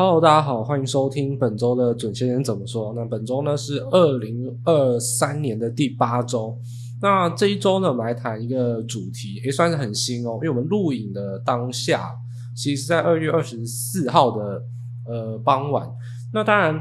Hello，大家好，欢迎收听本周的准先生怎么说。那本周呢是二零二三年的第八周。那这一周呢，我们来谈一个主题，也算是很新哦，因为我们录影的当下，其实是在二月二十四号的呃傍晚。那当然，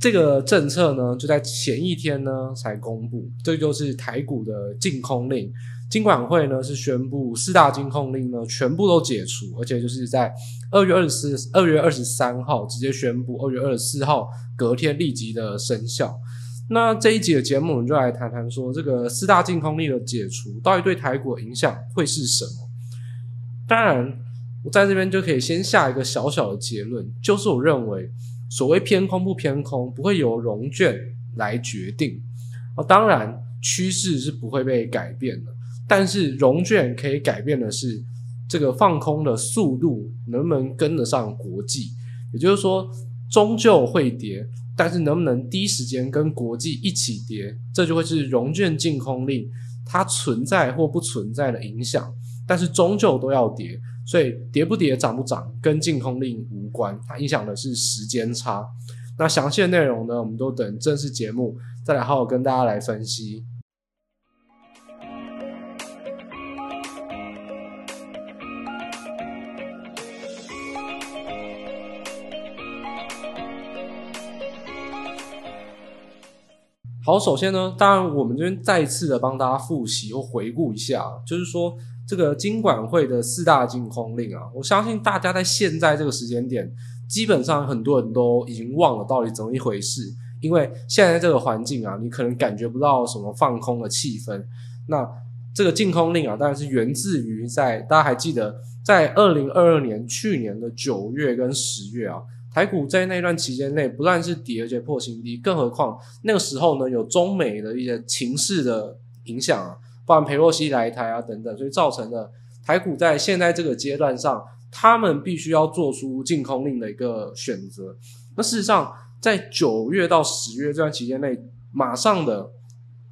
这个政策呢，就在前一天呢才公布，这就是台股的禁空令。金管会呢是宣布四大禁空令呢全部都解除，而且就是在二月二十四、二月二十三号直接宣布，二月二十四号隔天立即的生效。那这一集的节目，我们就来谈谈说这个四大禁空令的解除到底对台股的影响会是什么？当然，我在这边就可以先下一个小小的结论，就是我认为所谓偏空不偏空，不会由融券来决定啊。当然，趋势是不会被改变的。但是融券可以改变的是，这个放空的速度能不能跟得上国际？也就是说，终究会跌，但是能不能第一时间跟国际一起跌，这就会是融券净空令它存在或不存在的影响。但是终究都要跌，所以跌不跌、涨不涨，跟净空令无关，它影响的是时间差。那详细的内容呢，我们都等正式节目再来好好跟大家来分析。好，首先呢，当然我们这边再一次的帮大家复习或回顾一下，就是说这个金管会的四大禁空令啊，我相信大家在现在这个时间点，基本上很多人都已经忘了到底怎么一回事，因为现在这个环境啊，你可能感觉不到什么放空的气氛。那这个禁空令啊，当然是源自于在大家还记得，在二零二二年去年的九月跟十月啊。台股在那段期间内不但是跌，而且破新低，更何况那个时候呢，有中美的一些情势的影响啊，包含裴洛西来台啊等等，所以造成了台股在现在这个阶段上，他们必须要做出禁空令的一个选择。那事实上，在九月到十月这段期间内，马上的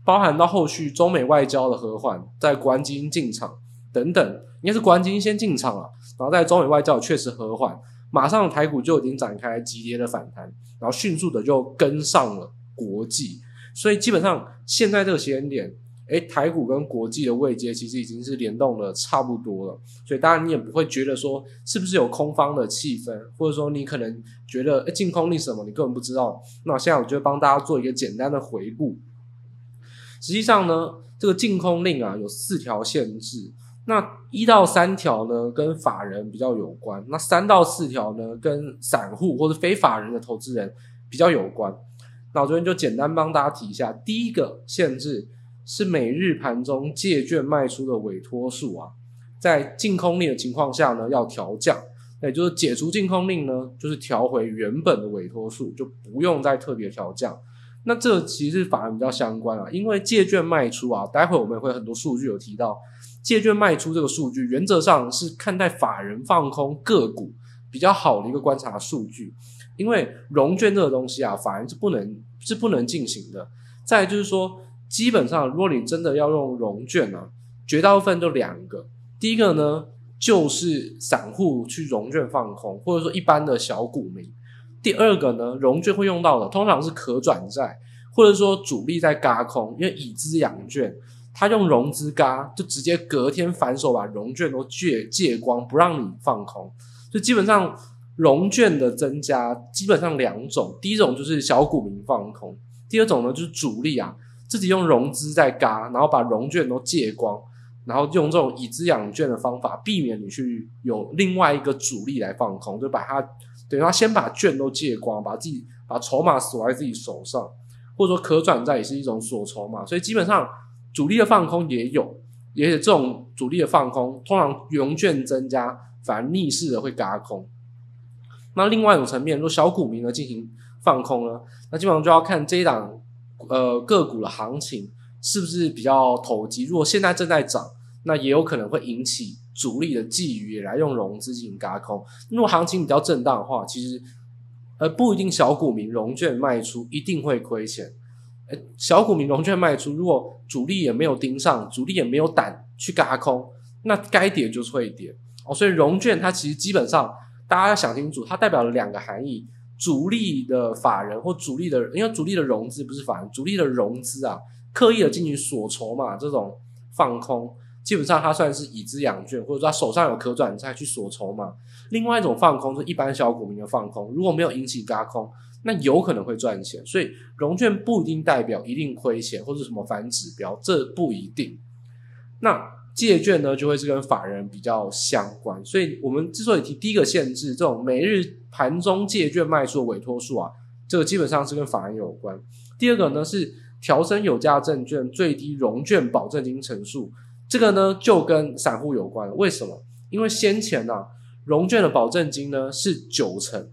包含到后续中美外交的和缓，在国安基金进场等等，应该是国安基金先进场了，然后在中美外交确实和缓。马上台股就已经展开急跌的反弹，然后迅速的就跟上了国际，所以基本上现在这个时间点，诶，台股跟国际的位阶其实已经是联动的差不多了，所以当然你也不会觉得说是不是有空方的气氛，或者说你可能觉得诶，禁空令什么你根本不知道。那现在我就帮大家做一个简单的回顾。实际上呢，这个禁空令啊有四条限制。那一到三条呢，跟法人比较有关；那三到四条呢，跟散户或者非法人的投资人比较有关。那我这边就简单帮大家提一下。第一个限制是每日盘中借券卖出的委托数啊，在净空令的情况下呢，要调降。也就是解除净空令呢，就是调回原本的委托数，就不用再特别调降。那这其实法人比较相关啊，因为借券卖出啊，待会我们也会很多数据有提到。借券卖出这个数据，原则上是看待法人放空个股比较好的一个观察数据，因为融券这个东西啊，法人是不能是不能进行的。再就是说，基本上如果你真的要用融券啊，绝大部分就两个，第一个呢就是散户去融券放空，或者说一般的小股民；第二个呢，融券会用到的通常是可转债，或者说主力在轧空，因为以资养券。他用融资嘎，就直接隔天反手把融券都借借光，不让你放空。就基本上融券的增加，基本上两种，第一种就是小股民放空，第二种呢就是主力啊自己用融资在嘎，然后把融券都借光，然后用这种以资养券的方法，避免你去有另外一个主力来放空，就把它等于他先把券都借光，把自己把筹码锁在自己手上，或者说可转债也是一种锁筹码，所以基本上。主力的放空也有，也有这种主力的放空，通常融券增加，反而逆势的会嘎空。那另外一种层面，如果小股民呢进行放空呢，那基本上就要看这一档呃个股的行情是不是比较投机。如果现在正在涨，那也有可能会引起主力的觊觎，也来用融资进行嘎空。如果行情比较震荡的话，其实呃不一定小股民融券卖出一定会亏钱。小股民融券卖出，如果主力也没有盯上，主力也没有胆去轧空，那该跌就是会跌哦。所以融券它其实基本上，大家要想清楚，它代表了两个含义：主力的法人或主力的，因为主力的融资不是法人，主力的融资啊，刻意的进行锁筹码这种放空，基本上它算是以资养券，或者说他手上有可转债去锁筹嘛。另外一种放空是一般小股民的放空，如果没有引起轧空，那有可能会赚钱。所以融券不一定代表一定亏钱或者什么反指标，这不一定。那。借券呢，就会是跟法人比较相关，所以我们之所以提第一个限制，这种每日盘中借券卖出的委托数啊，这个基本上是跟法人有关。第二个呢是调升有价证券最低融券保证金成数，这个呢就跟散户有关了。为什么？因为先前啊，融券的保证金呢是九成，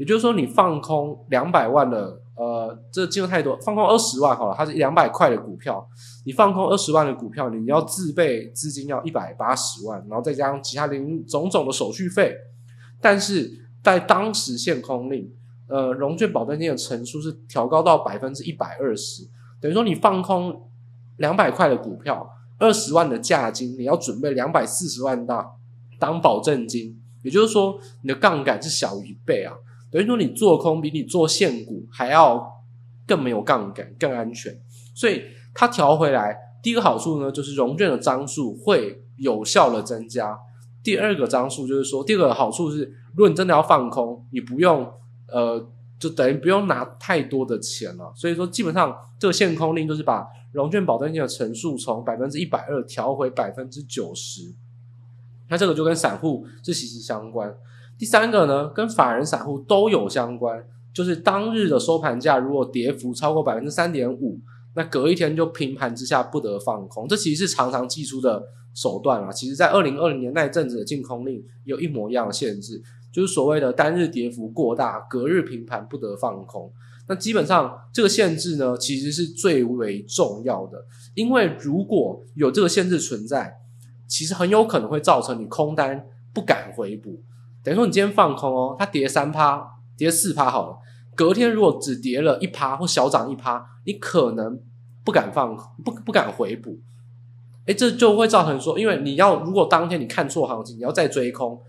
也就是说你放空两百万的。呃，这金额太多，放空二十万好了，它是两百块的股票，你放空二十万的股票，你要自备资金要一百八十万，然后再加上其他零种种的手续费。但是在当时限空令，呃，融券保证金的成数是调高到百分之一百二十，等于说你放空两百块的股票，二十万的价金，你要准备两百四十万大当保证金，也就是说你的杠杆是小于一倍啊。等于说，你做空比你做现股还要更没有杠杆、更安全，所以它调回来。第一个好处呢，就是融券的张数会有效的增加。第二个张数就是说，第二个好处是，如果你真的要放空，你不用呃，就等于不用拿太多的钱了。所以说，基本上这个限空令就是把融券保证金的乘数从百分之一百二调回百分之九十。那这个就跟散户是息息相关。第三个呢，跟法人散户都有相关，就是当日的收盘价如果跌幅超过百分之三点五，那隔一天就平盘之下不得放空。这其实是常常祭出的手段啊。其实，在二零二零年那一阵子的禁空令有一模一样的限制，就是所谓的单日跌幅过大，隔日平盘不得放空。那基本上这个限制呢，其实是最为重要的，因为如果有这个限制存在，其实很有可能会造成你空单不敢回补。等于说你今天放空哦，它跌三趴，跌四趴好了。隔天如果只跌了一趴或小涨一趴，你可能不敢放，不不敢回补。诶，这就会造成说，因为你要如果当天你看错行情，你要再追空。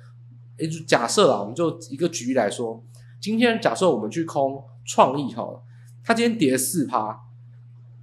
诶，假设啊，我们就一个举例来说，今天假设我们去空创意好了，它今天跌四趴，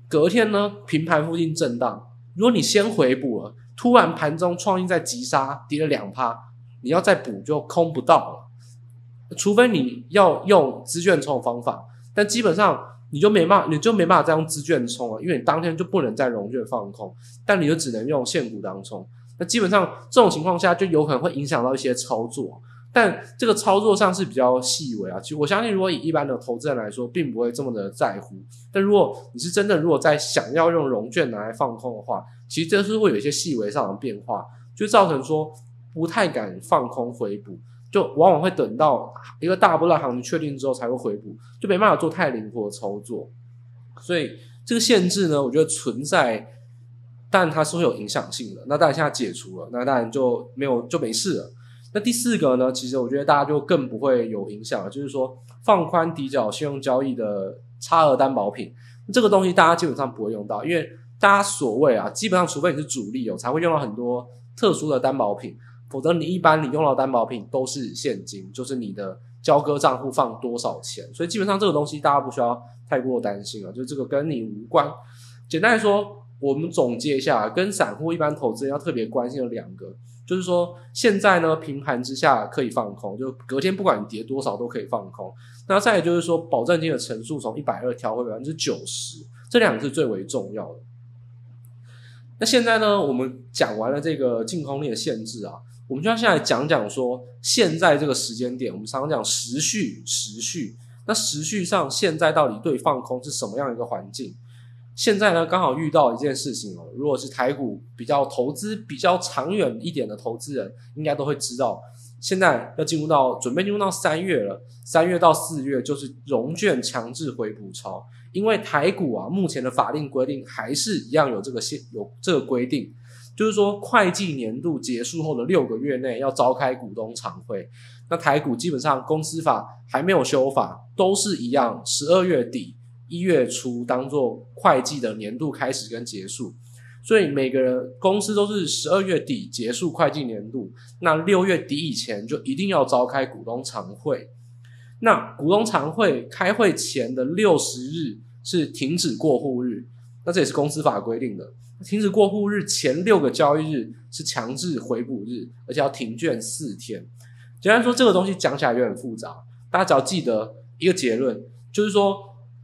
隔天呢平盘附近震荡，如果你先回补了，突然盘中创意在急杀，跌了两趴。你要再补就空不到了，除非你要用资券冲的方法，但基本上你就没办法，你就没办法再用资券冲了，因为你当天就不能再融券放空，但你就只能用现股当冲。那基本上这种情况下就有可能会影响到一些操作，但这个操作上是比较细微啊。其实我相信，如果以一般的投资人来说，并不会这么的在乎。但如果你是真的，如果在想要用融券拿来放空的话，其实这是会有一些细微上的变化，就造成说。不太敢放空回补，就往往会等到一个大波浪行情确定之后才会回补，就没办法做太灵活的操作。所以这个限制呢，我觉得存在，但它是会有影响性的。那当然现在解除了，那当然就没有就没事了。那第四个呢，其实我觉得大家就更不会有影响了，就是说放宽抵缴信用交易的差额担保品，这个东西大家基本上不会用到，因为大家所谓啊，基本上除非你是主力哦，才会用到很多特殊的担保品。否则，你一般你用到担保品都是现金，就是你的交割账户放多少钱，所以基本上这个东西大家不需要太过担心啊，就这个跟你无关。简单来说，我们总结一下，跟散户一般投资人要特别关心的两个，就是说现在呢平盘之下可以放空，就隔天不管你跌多少都可以放空。那再来就是说，保证金的乘数从一百二调回百分之九十，这两个是最为重要的。那现在呢，我们讲完了这个净空令的限制啊。我们就要现在讲讲说，现在这个时间点，我们常常讲时序，时序。那时序上，现在到底对放空是什么样一个环境？现在呢，刚好遇到一件事情哦。如果是台股比较投资比较长远一点的投资人，应该都会知道，现在要进入到准备进入到三月了。三月到四月就是融券强制回补潮，因为台股啊，目前的法定规定还是一样有这个限有这个规定。就是说，会计年度结束后的六个月内要召开股东常会。那台股基本上公司法还没有修法，都是一样，十二月底一月初当做会计的年度开始跟结束。所以每个人公司都是十二月底结束会计年度，那六月底以前就一定要召开股东常会。那股东常会开会前的六十日是停止过户日，那这也是公司法规定的。停止过户日前六个交易日是强制回补日，而且要停券四天。简单说，这个东西讲起来有点复杂，大家只要记得一个结论，就是说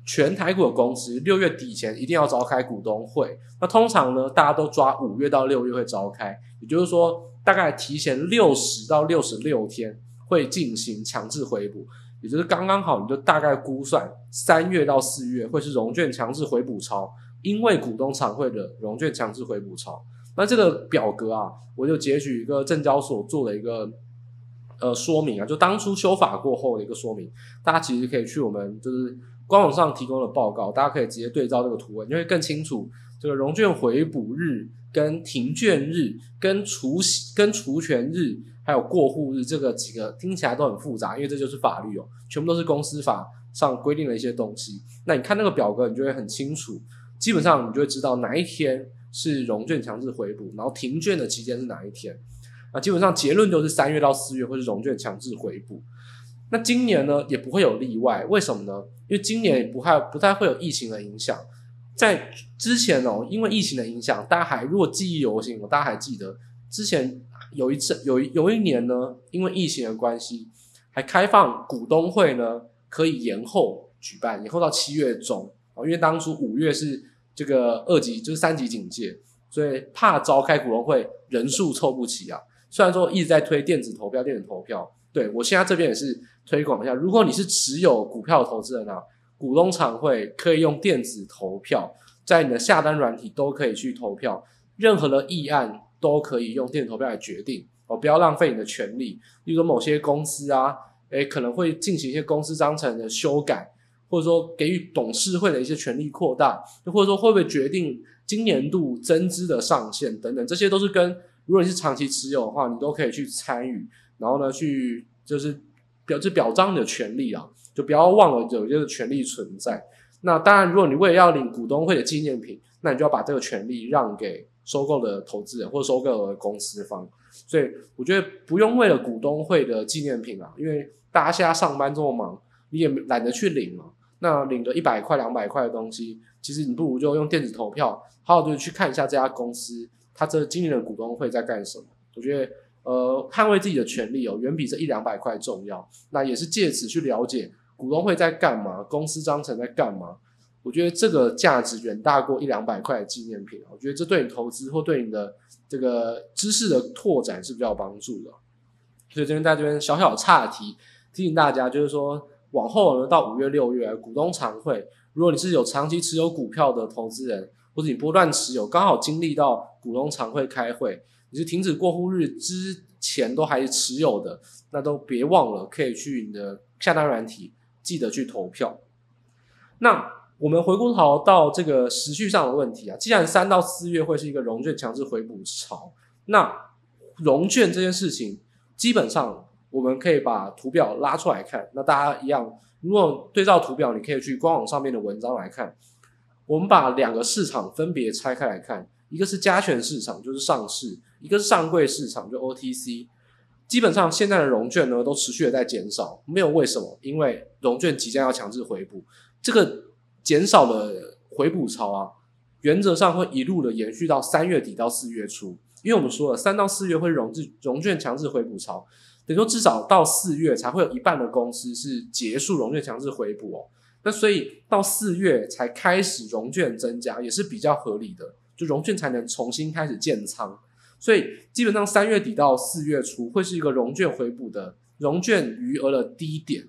全台股的公司六月底前一定要召开股东会。那通常呢，大家都抓五月到六月会召开，也就是说大概提前六十到六十六天会进行强制回补。也就是刚刚好，你就大概估算三月到四月会是融券强制回补潮，因为股东常会的融券强制回补潮。那这个表格啊，我就截取一个证交所做的一个呃说明啊，就当初修法过后的一个说明，大家其实可以去我们就是官网上提供的报告，大家可以直接对照这个图文，你会更清楚这个融券回补日跟停券日跟除息跟除权日。还有过户日这个几个听起来都很复杂，因为这就是法律哦，全部都是公司法上规定的一些东西。那你看那个表格，你就会很清楚，基本上你就会知道哪一天是融券强制回补，然后停券的期间是哪一天。那基本上结论就是三月到四月会是融券强制回补。那今年呢也不会有例外，为什么呢？因为今年也不太不太会有疫情的影响。在之前哦，因为疫情的影响，大家还如果记忆犹新，我大家还记得之前。有一次，有有一年呢，因为疫情的关系，还开放股东会呢，可以延后举办，延后到七月中。因为当初五月是这个二级，就是三级警戒，所以怕召开股东会人数凑不齐啊。虽然说一直在推电子投票，电子投票，对，我现在这边也是推广一下。如果你是持有股票的投资人啊，股东常会可以用电子投票，在你的下单软体都可以去投票，任何的议案。都可以用电子投票来决定哦，不要浪费你的权利。例如说某些公司啊，诶，可能会进行一些公司章程的修改，或者说给予董事会的一些权利扩大，或者说会不会决定今年度增资的上限等等，这些都是跟如果你是长期持有的话，你都可以去参与，然后呢，去就是表就表彰你的权利啊，就不要忘了有这个权利存在。那当然，如果你为了要领股东会的纪念品，那你就要把这个权利让给。收购的投资人或收购的公司方，所以我觉得不用为了股东会的纪念品啊，因为大家现在上班这么忙，你也懒得去领嘛。那领个一百块、两百块的东西，其实你不如就用电子投票，好好的去看一下这家公司它这今年的股东会在干什么。我觉得，呃，捍卫自己的权利哦，远比这一两百块重要。那也是借此去了解股东会在干嘛，公司章程在干嘛。我觉得这个价值远大过一两百块的纪念品。我觉得这对你投资或对你的这个知识的拓展是比较有帮助的。所以这边在这边小小岔题，提醒大家，就是说往后呢，到五月、六月股东常会，如果你是有长期持有股票的投资人，或者你波段持有，刚好经历到股东常会开会，你是停止过户日之前都还是持有的，那都别忘了可以去你的下单软体，记得去投票。那。我们回过头到这个时序上的问题啊，既然三到四月会是一个融券强制回补潮，那融券这件事情，基本上我们可以把图表拉出来看。那大家一样，如果对照图表，你可以去官网上面的文章来看。我们把两个市场分别拆开来看，一个是加权市场，就是上市；一个是上柜市场，就 OTC。基本上现在的融券呢，都持续的在减少，没有为什么，因为融券即将要强制回补，这个。减少了回补潮啊，原则上会一路的延续到三月底到四月初，因为我们说了，三到四月会融资融券强制回补潮，等于说至少到四月才会有一半的公司是结束融券强制回补哦。那所以到四月才开始融券增加，也是比较合理的，就融券才能重新开始建仓。所以基本上三月底到四月初会是一个融券回补的融券余额的低点。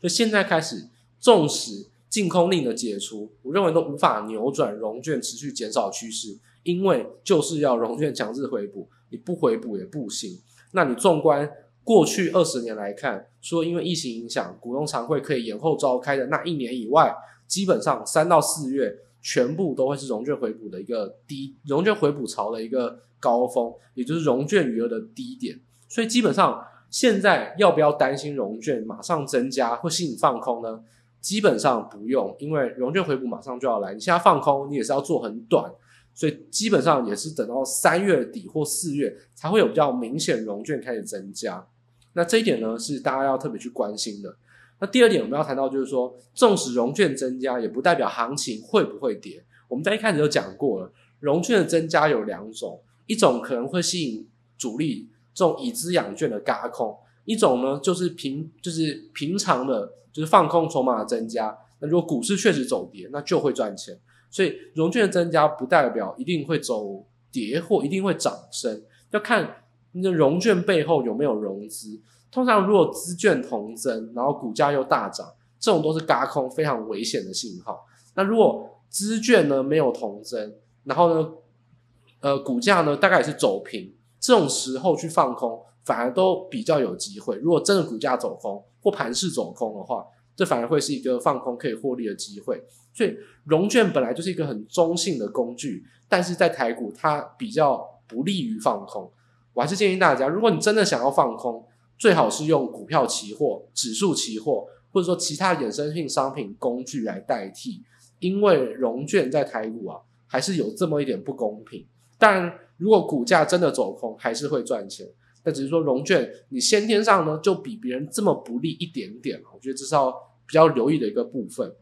就现在开始，纵使净空令的解除，我认为都无法扭转融券持续减少趋势，因为就是要融券强制回补，你不回补也不行。那你纵观过去二十年来看，说因为疫情影响，股东常会可以延后召开的那一年以外，基本上三到四月全部都会是融券回补的一个低，融券回补潮的一个高峰，也就是融券余额的低点。所以基本上现在要不要担心融券马上增加或吸引放空呢？基本上不用，因为融券回补马上就要来。你现在放空，你也是要做很短，所以基本上也是等到三月底或四月才会有比较明显融券开始增加。那这一点呢，是大家要特别去关心的。那第二点我们要谈到就是说，纵使融券增加，也不代表行情会不会跌。我们在一开始就讲过了，融券的增加有两种，一种可能会吸引主力这种以资养券的轧空，一种呢就是平就是平常的，就是放空筹码的增加。那如果股市确实走跌，那就会赚钱。所以融券的增加不代表一定会走跌或一定会涨升，要看那融券背后有没有融资。通常如果资券同增，然后股价又大涨，这种都是轧空非常危险的信号。那如果资券呢没有同增，然后呢，呃，股价呢大概也是走平，这种时候去放空反而都比较有机会。如果真的股价走空或盘势走空的话，这反而会是一个放空可以获利的机会。所以融券本来就是一个很中性的工具，但是在台股它比较不利于放空。我还是建议大家，如果你真的想要放空，最好是用股票期货、指数期货，或者说其他衍生性商品工具来代替。因为融券在台股啊，还是有这么一点不公平。但如果股价真的走空，还是会赚钱。但只是说融券，你先天上呢就比别人这么不利一点点。我觉得这是要比较留意的一个部分。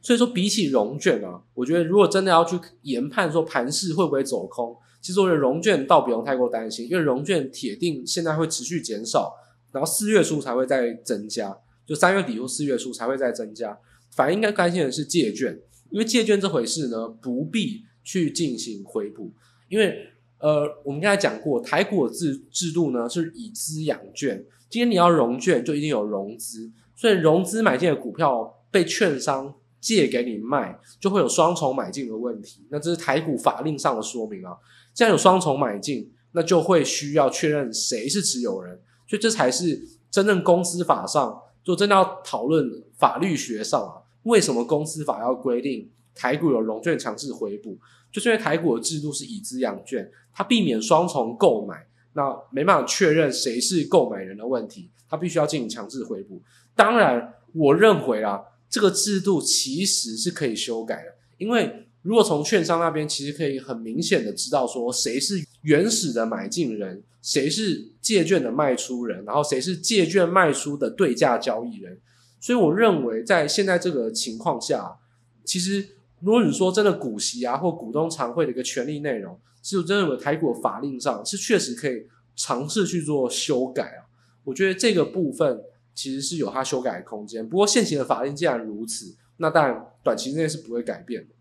所以说，比起融券啊，我觉得如果真的要去研判说盘势会不会走空，其实我觉得融券倒不用太过担心，因为融券铁定现在会持续减少，然后四月初才会再增加，就三月底或四月初才会再增加。反而应该担心的是借券，因为借券这回事呢，不必去进行回补，因为呃，我们刚才讲过，台股的制制度呢是以资养券，今天你要融券就一定有融资，所以融资买进的股票被券商借给你卖，就会有双重买进的问题。那这是台股法令上的说明啊，既然有双重买进，那就会需要确认谁是持有人，所以这才是真正公司法上。就真的要讨论法律学上啊，为什么公司法要规定台股有融券强制回补？就是因为台股的制度是以资养券，它避免双重购买，那没办法确认谁是购买人的问题，它必须要进行强制回补。当然，我认为啊，这个制度其实是可以修改的，因为如果从券商那边，其实可以很明显的知道说谁是原始的买进人。谁是借券的卖出人，然后谁是借券卖出的对价交易人？所以我认为，在现在这个情况下，其实如果你说真的股息啊或股东常会的一个权利内容，其实我真的认为台股法令上是确实可以尝试去做修改啊。我觉得这个部分其实是有它修改的空间。不过现行的法令既然如此，那当然短期内是不会改变的。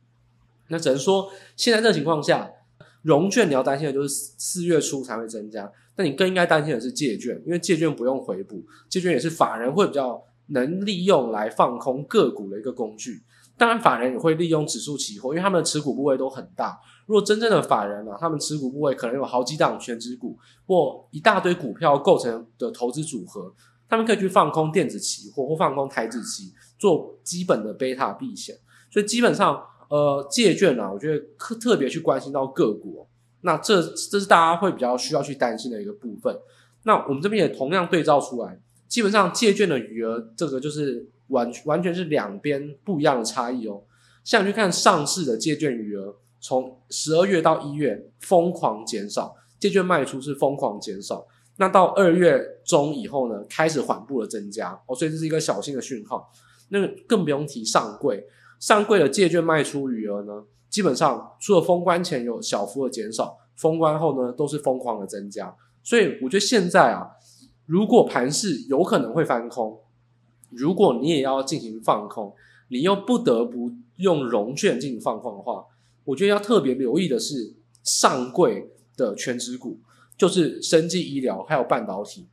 那只能说现在这个情况下。融券你要担心的就是四月初才会增加，但你更应该担心的是借券，因为借券不用回补，借券也是法人会比较能利用来放空个股的一个工具。当然，法人也会利用指数期货，因为他们的持股部位都很大。如果真正的法人啊，他们持股部位可能有好几档全值股或一大堆股票构成的投资组合，他们可以去放空电子期货或放空台指期，做基本的贝塔避险。所以基本上。呃，借券啊，我觉得特特别去关心到个股，那这这是大家会比较需要去担心的一个部分。那我们这边也同样对照出来，基本上借券的余额，这个就是完完全是两边不一样的差异哦。像去看上市的借券余额，从十二月到一月疯狂减少，借券卖出是疯狂减少。那到二月中以后呢，开始缓步的增加哦，所以这是一个小心的讯号。那更不用提上柜。上柜的借券卖出余额呢，基本上除了封关前有小幅的减少，封关后呢都是疯狂的增加。所以我觉得现在啊，如果盘势有可能会翻空，如果你也要进行放空，你又不得不用融券进行放空的话，我觉得要特别留意的是上柜的权值股，就是生技医疗还有半导体。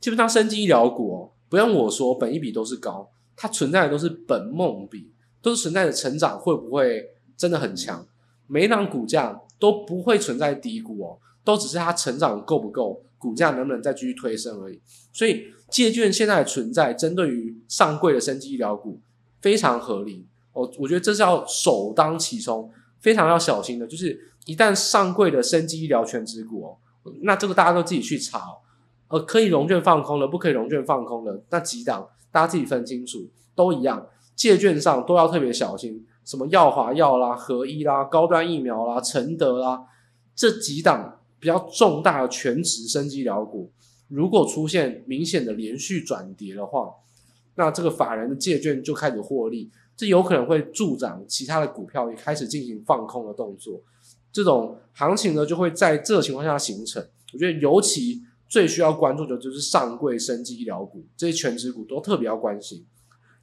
基本上生技医疗股哦，不用我说，本益比都是高，它存在的都是本梦比。都是存在的成长会不会真的很强？每一档股价都不会存在低估哦，都只是它成长够不够，股价能不能再继续推升而已。所以借券现在的存在，针对于上柜的生技医疗股非常合理哦。我觉得这是要首当其冲，非常要小心的。就是一旦上柜的生技医疗全值股哦，那这个大家都自己去查哦。呃，可以融券放空的，不可以融券放空的那几档，大家自己分清楚，都一样。借券上都要特别小心，什么耀华药啦、合一啦、高端疫苗啦、承德啦这几档比较重大的全值生技医疗股，如果出现明显的连续转跌的话，那这个法人的借券就开始获利，这有可能会助长其他的股票也开始进行放空的动作。这种行情呢，就会在这个情况下形成。我觉得尤其最需要关注的就是上柜生技医疗股，这些全职股都特别要关心。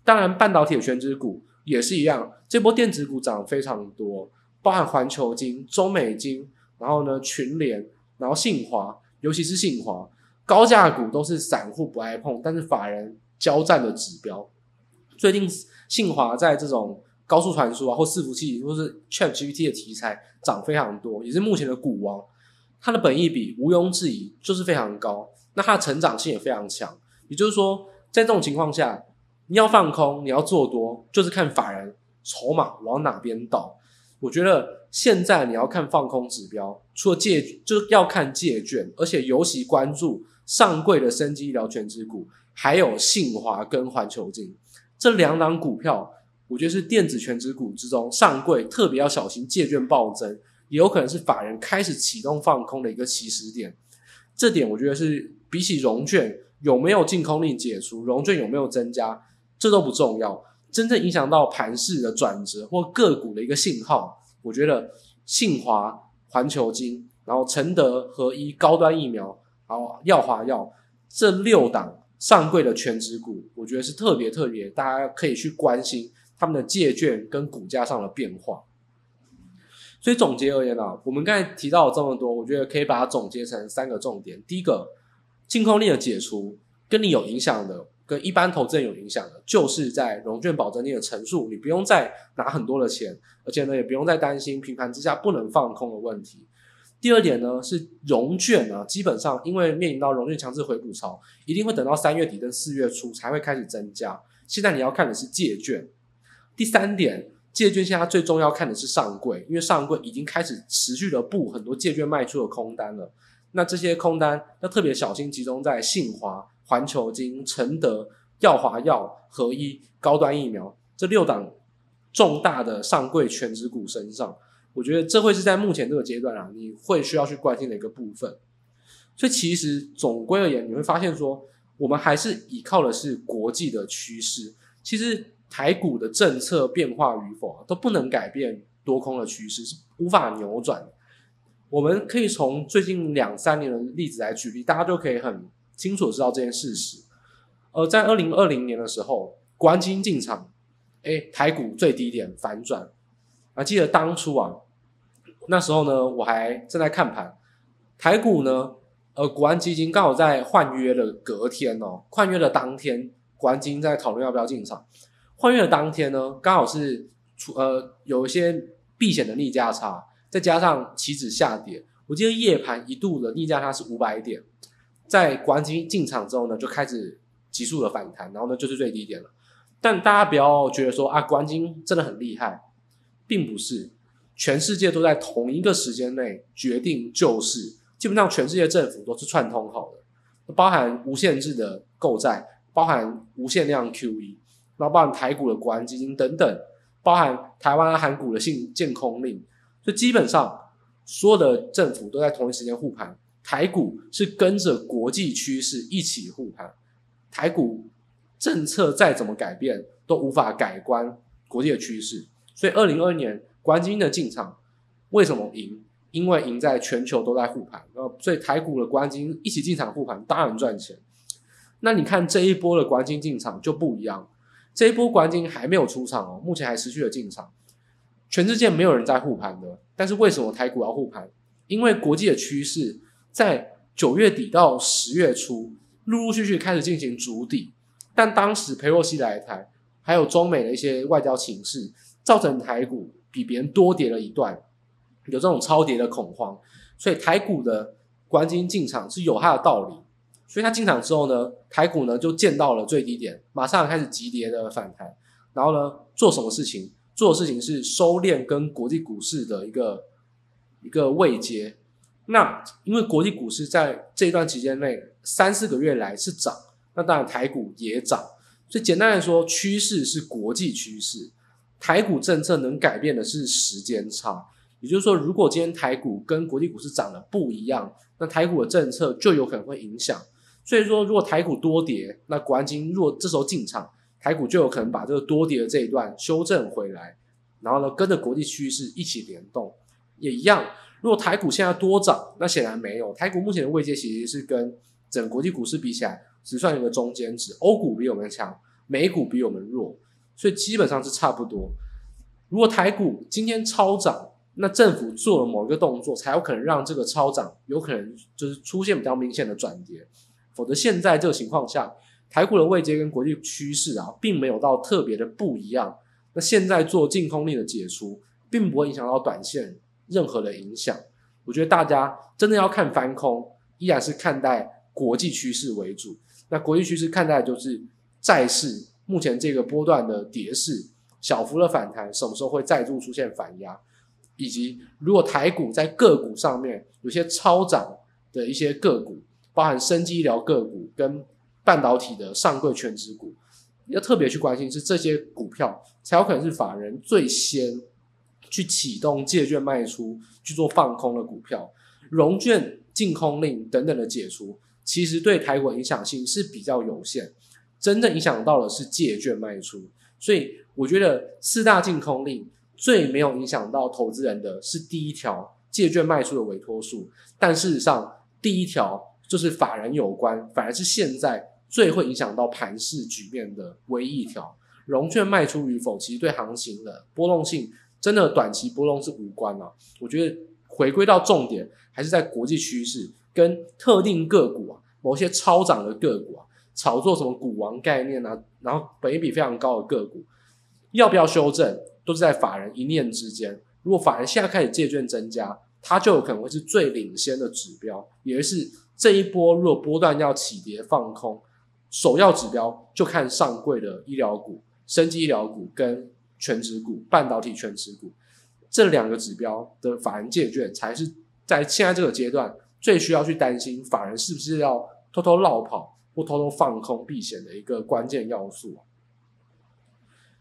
当然，半导体的权值股也是一样，这波电子股涨非常多，包含环球金、中美金，然后呢群联，然后信华，尤其是信华，高价股都是散户不爱碰，但是法人交战的指标。最近信华在这种高速传输啊，或伺服器，或是 ChatGPT 的题材涨非常多，也是目前的股王。它的本益比毋庸置疑就是非常高，那它的成长性也非常强。也就是说，在这种情况下，你要放空，你要做多，就是看法人筹码往哪边倒。我觉得现在你要看放空指标，除了借，就是要看借券，而且尤其关注上柜的生技医疗权值股，还有信华跟环球金这两档股票。我觉得是电子全值股之中上柜特别要小心借券暴增，也有可能是法人开始启动放空的一个起始点。这点我觉得是比起融券有没有净空令解除，融券有没有增加，这都不重要。真正影响到盘势的转折或个股的一个信号，我觉得信华、环球金，然后承德、合一、高端疫苗，然后耀华药这六档上柜的权值股，我觉得是特别特别，大家可以去关心。他们的借券跟股价上的变化，所以总结而言啊，我们刚才提到了这么多，我觉得可以把它总结成三个重点。第一个，净空令的解除跟你有影响的，跟一般投资人有影响的，就是在融券保证金的乘数，你不用再拿很多的钱，而且呢，也不用再担心平盘之下不能放空的问题。第二点呢，是融券啊，基本上因为面临到融券强制回补潮，一定会等到三月底跟四月初才会开始增加。现在你要看的是借券。第三点，借券现在最重要看的是上柜，因为上柜已经开始持续的布很多借券卖出的空单了。那这些空单要特别小心，集中在信华、环球金、承德、耀华药、合一、高端疫苗这六档重大的上柜全值股身上。我觉得这会是在目前这个阶段啊，你会需要去关心的一个部分。所以其实总归而言，你会发现说，我们还是依靠的是国际的趋势。其实。台股的政策变化与否都不能改变多空的趋势，是无法扭转。我们可以从最近两三年的例子来举例，大家就可以很清楚知道这件事实。而在二零二零年的时候，国安金进场，诶，台股最低点反转。还记得当初啊，那时候呢，我还正在看盘，台股呢，呃，国安基金刚好在换约的隔天哦，换约的当天，国安基金在讨论要不要进场。换月的当天呢，刚好是出呃有一些避险的逆价差，再加上期指下跌，我记得夜盘一度的逆价差是五百点，在国安基金进场之后呢，就开始急速的反弹，然后呢就是最低点了。但大家不要觉得说啊，国安基金真的很厉害，并不是，全世界都在同一个时间内决定救市，基本上全世界政府都是串通好的，包含无限制的购债，包含无限量 QE。然后包含台股的国安基金等等，包含台湾韩股的净净空令，所以基本上所有的政府都在同一时间护盘，台股是跟着国际趋势一起护盘，台股政策再怎么改变都无法改观国际的趋势，所以二零二二年国安基金的进场为什么赢？因为赢在全球都在护盘，然后所以台股的国安基金一起进场护盘当然赚钱。那你看这一波的国安基金进场就不一样。这一波国安基金还没有出场哦，目前还持续的进场。全世界没有人在护盘的，但是为什么台股要护盘？因为国际的趋势在九月底到十月初陆陆续续开始进行筑底，但当时裴洛西来台，还有中美的一些外交情势，造成台股比别人多跌了一段，有这种超跌的恐慌，所以台股的国安基金进场是有它的道理。所以它进场之后呢，台股呢就见到了最低点，马上开始急跌的反弹，然后呢做什么事情？做的事情是收敛跟国际股市的一个一个位阶。那因为国际股市在这一段期间内三四个月来是涨，那当然台股也涨。所以简单来说，趋势是国际趋势，台股政策能改变的是时间差，也就是说，如果今天台股跟国际股市涨得不一样，那台股的政策就有可能会影响。所以说，如果台股多跌，那国安基金若这时候进场，台股就有可能把这个多跌的这一段修正回来，然后呢，跟着国际趋势一起联动，也一样。如果台股现在多涨，那显然没有。台股目前的位阶其实是跟整个国际股市比起来，只算一个中间值。欧股比我们强，美股比我们弱，所以基本上是差不多。如果台股今天超涨，那政府做了某一个动作，才有可能让这个超涨有可能就是出现比较明显的转跌。否则现在这个情况下，台股的位阶跟国际趋势啊，并没有到特别的不一样。那现在做净空令的解除，并不会影响到短线。任何的影响，我觉得大家真的要看翻空，依然是看待国际趋势为主。那国际趋势看待就是债市目前这个波段的跌势，小幅的反弹，什么时候会再度出现反压，以及如果台股在个股上面有些超涨的一些个股，包含生技医疗个股跟半导体的上柜权值股，要特别去关心是这些股票才有可能是法人最先。去启动借券卖出，去做放空的股票，融券净空令等等的解除，其实对台股影响性是比较有限，真正影响到的是借券卖出。所以我觉得四大净空令最没有影响到投资人的是第一条借券卖出的委托数，但事实上第一条就是法人有关，反而是现在最会影响到盘势局面的唯一一条，融券卖出与否，其实对行情的波动性。真的短期波动是无关啊，我觉得回归到重点还是在国际趋势跟特定个股啊，某些超涨的个股啊，炒作什么股王概念啊，然后本益比非常高的个股，要不要修正，都是在法人一念之间。如果法人现在开始借券增加，它就有可能会是最领先的指标，也就是这一波如果波段要起跌放空，首要指标就看上柜的医疗股、生技医疗股跟。全职股、半导体全职股这两个指标的法人借券，才是在现在这个阶段最需要去担心法人是不是要偷偷落跑或偷偷放空避险的一个关键要素。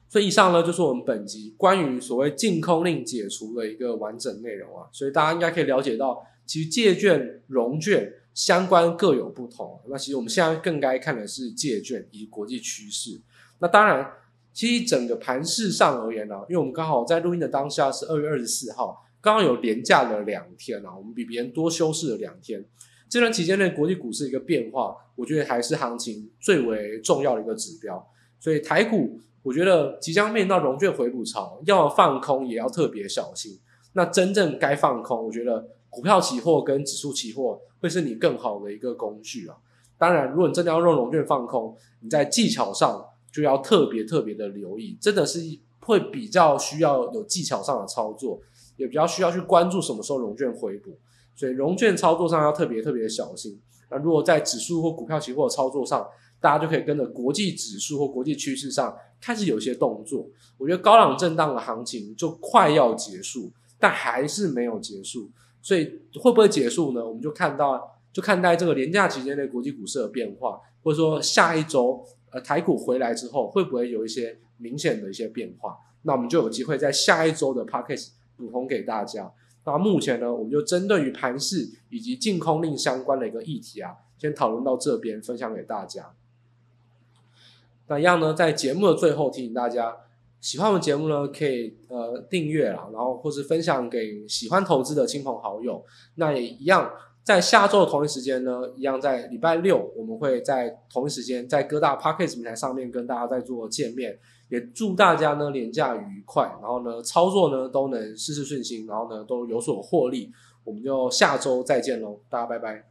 所以以上呢，就是我们本集关于所谓净空令解除的一个完整内容啊。所以大家应该可以了解到，其实借券、融券相关各有不同。那其实我们现在更该看的是借券以及国际趋势。那当然。其实整个盘势上而言呢，因为我们刚好在录音的当下是二月二十四号，刚刚有连假了两天啊，我们比别人多休市了两天。这段期间内，国际股市一个变化，我觉得还是行情最为重要的一个指标。所以台股，我觉得即将面临到融券回补潮，要放空也要特别小心。那真正该放空，我觉得股票期货跟指数期货会是你更好的一个工具啊。当然，如果你真的要用融券放空，你在技巧上。就要特别特别的留意，真的是会比较需要有技巧上的操作，也比较需要去关注什么时候融券回补，所以融券操作上要特别特别小心。那如果在指数或股票期货操作上，大家就可以跟着国际指数或国际趋势上开始有一些动作。我觉得高档震荡的行情就快要结束，但还是没有结束，所以会不会结束呢？我们就看到，就看待这个连假期间的国际股市的变化，或者说下一周。呃，台股回来之后会不会有一些明显的一些变化？那我们就有机会在下一周的 Podcast 补充给大家。那目前呢，我们就针对于盘势以及净空令相关的一个议题啊，先讨论到这边，分享给大家。那一样呢，在节目的最后提醒大家，喜欢我们节目呢，可以呃订阅啦，然后或是分享给喜欢投资的亲朋好友。那也一样。在下周的同一时间呢，一样在礼拜六，我们会在同一时间在各大 Podcast 平台上面跟大家再做见面。也祝大家呢廉价愉快，然后呢操作呢都能事事顺心，然后呢都有所获利。我们就下周再见喽，大家拜拜。